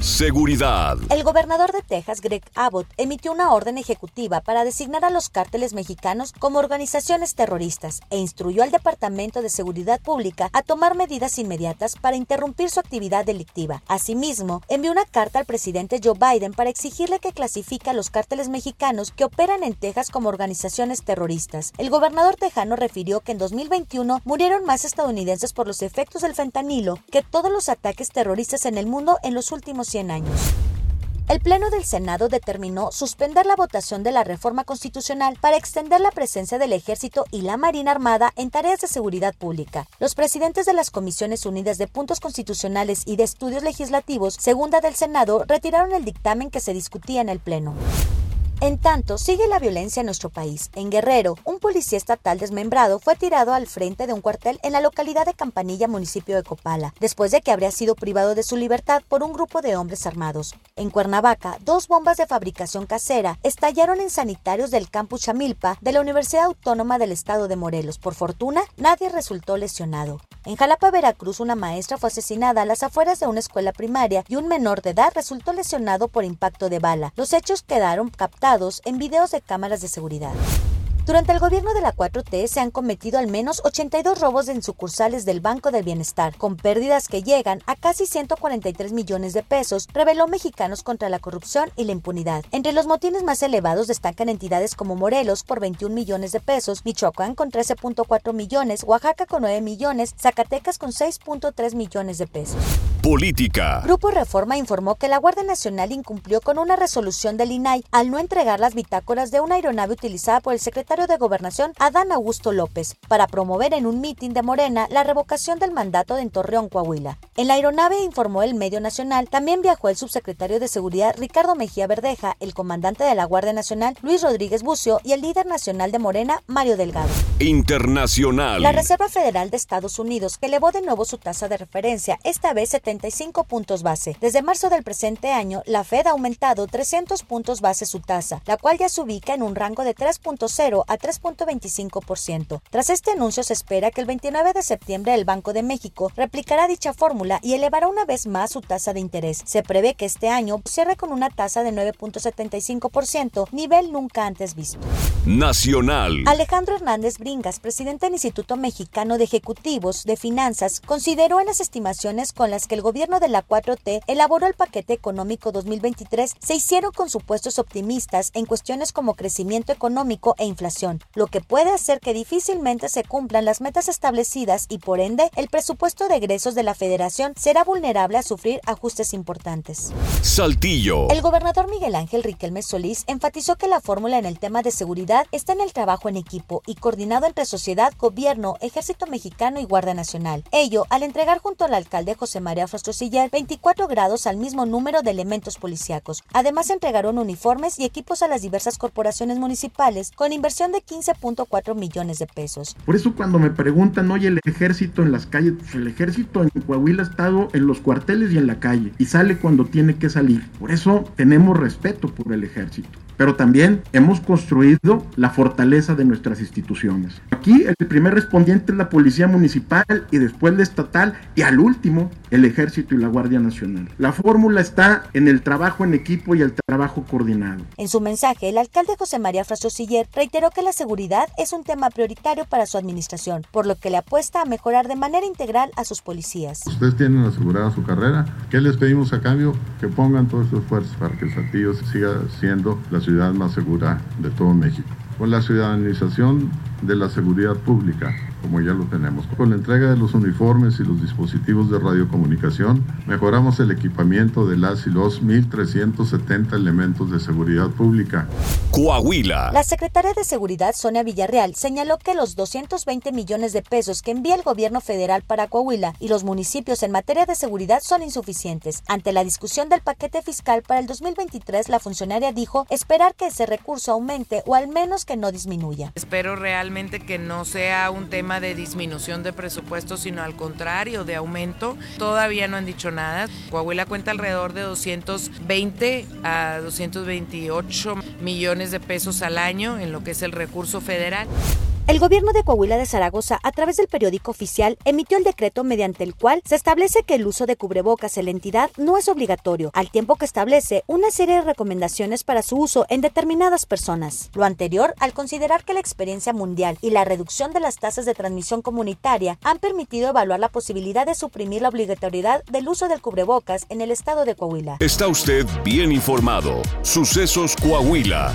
Seguridad. El gobernador de Texas, Greg Abbott, emitió una orden ejecutiva para designar a los cárteles mexicanos como organizaciones terroristas e instruyó al Departamento de Seguridad Pública a tomar medidas inmediatas para interrumpir su actividad delictiva. Asimismo, envió una carta al presidente Joe Biden para exigirle que clasifique a los cárteles mexicanos que operan en Texas como organizaciones terroristas. El gobernador tejano refirió que en 2021 murieron más estadounidenses por los efectos del fentanilo que todos los ataques terroristas en el mundo en los últimos 100 años. El Pleno del Senado determinó suspender la votación de la reforma constitucional para extender la presencia del Ejército y la Marina Armada en tareas de seguridad pública. Los presidentes de las Comisiones Unidas de Puntos Constitucionales y de Estudios Legislativos, segunda del Senado, retiraron el dictamen que se discutía en el Pleno. En tanto, sigue la violencia en nuestro país. En Guerrero, un policía estatal desmembrado fue tirado al frente de un cuartel en la localidad de Campanilla, municipio de Copala, después de que habría sido privado de su libertad por un grupo de hombres armados. En Cuernavaca, dos bombas de fabricación casera estallaron en sanitarios del campus Chamilpa de la Universidad Autónoma del Estado de Morelos. Por fortuna, nadie resultó lesionado. En Jalapa, Veracruz, una maestra fue asesinada a las afueras de una escuela primaria y un menor de edad resultó lesionado por impacto de bala. Los hechos quedaron captados en videos de cámaras de seguridad. Durante el gobierno de la 4T se han cometido al menos 82 robos en sucursales del Banco del Bienestar, con pérdidas que llegan a casi 143 millones de pesos, reveló Mexicanos contra la Corrupción y la Impunidad. Entre los motines más elevados destacan entidades como Morelos por 21 millones de pesos, Michoacán con 13.4 millones, Oaxaca con 9 millones, Zacatecas con 6.3 millones de pesos. Política. Grupo Reforma informó que la Guardia Nacional incumplió con una resolución del INAI al no entregar las bitácoras de una aeronave utilizada por el secretario de Gobernación, Adán Augusto López, para promover en un mitin de Morena la revocación del mandato de Torreón, Coahuila. En la aeronave, informó el medio nacional, también viajó el subsecretario de Seguridad Ricardo Mejía Verdeja, el comandante de la Guardia Nacional Luis Rodríguez Bucio y el líder nacional de Morena Mario Delgado. Internacional. La Reserva Federal de Estados Unidos que elevó de nuevo su tasa de referencia, esta vez 75 puntos base. Desde marzo del presente año, la Fed ha aumentado 300 puntos base su tasa, la cual ya se ubica en un rango de 3.0 a 3.25%. Tras este anuncio se espera que el 29 de septiembre el Banco de México replicará dicha fórmula y elevará una vez más su tasa de interés. Se prevé que este año cierre con una tasa de 9.75%, nivel nunca antes visto. Nacional. Alejandro Hernández Bringas, presidente del Instituto Mexicano de Ejecutivos de Finanzas, consideró en las estimaciones con las que el gobierno de la 4T elaboró el paquete económico 2023 se hicieron con supuestos optimistas en cuestiones como crecimiento económico e inflación lo que puede hacer que difícilmente se cumplan las metas establecidas y por ende el presupuesto de egresos de la federación será vulnerable a sufrir ajustes importantes. Saltillo. El gobernador Miguel Ángel Riquelme Solís enfatizó que la fórmula en el tema de seguridad está en el trabajo en equipo y coordinado entre sociedad, gobierno, ejército mexicano y Guardia Nacional. Ello al entregar junto al alcalde José María Frastrosiller 24 grados al mismo número de elementos policíacos. Además entregaron uniformes y equipos a las diversas corporaciones municipales con inversión de 15.4 millones de pesos. Por eso cuando me preguntan, oye, el ejército en las calles, pues el ejército en Coahuila ha estado en los cuarteles y en la calle y sale cuando tiene que salir. Por eso tenemos respeto por el ejército pero también hemos construido la fortaleza de nuestras instituciones. Aquí el primer respondiente es la Policía Municipal y después la estatal y al último el Ejército y la Guardia Nacional. La fórmula está en el trabajo en equipo y el trabajo coordinado. En su mensaje, el alcalde José María Frastrosiller reiteró que la seguridad es un tema prioritario para su administración, por lo que le apuesta a mejorar de manera integral a sus policías. Ustedes tienen asegurada su carrera. ¿Qué les pedimos a cambio? Que pongan todos sus esfuerzos para que el Saltillo siga siendo la ciudad más segura de todo México. Con la ciudadanización de la seguridad pública, como ya lo tenemos. Con la entrega de los uniformes y los dispositivos de radiocomunicación, mejoramos el equipamiento de las y los 1.370 elementos de seguridad pública. Coahuila. La secretaria de Seguridad, Sonia Villarreal, señaló que los 220 millones de pesos que envía el gobierno federal para Coahuila y los municipios en materia de seguridad son insuficientes. Ante la discusión del paquete fiscal para el 2023, la funcionaria dijo esperar que ese recurso aumente o al menos que no disminuya. Espero realmente que no sea un tema de disminución de presupuesto, sino al contrario, de aumento. Todavía no han dicho nada. Coahuila cuenta alrededor de 220 a 228 millones de pesos al año en lo que es el recurso federal. El gobierno de Coahuila de Zaragoza, a través del periódico oficial, emitió el decreto mediante el cual se establece que el uso de cubrebocas en la entidad no es obligatorio, al tiempo que establece una serie de recomendaciones para su uso en determinadas personas. Lo anterior, al considerar que la experiencia mundial y la reducción de las tasas de transmisión comunitaria han permitido evaluar la posibilidad de suprimir la obligatoriedad del uso del cubrebocas en el estado de Coahuila. Está usted bien informado. Sucesos Coahuila.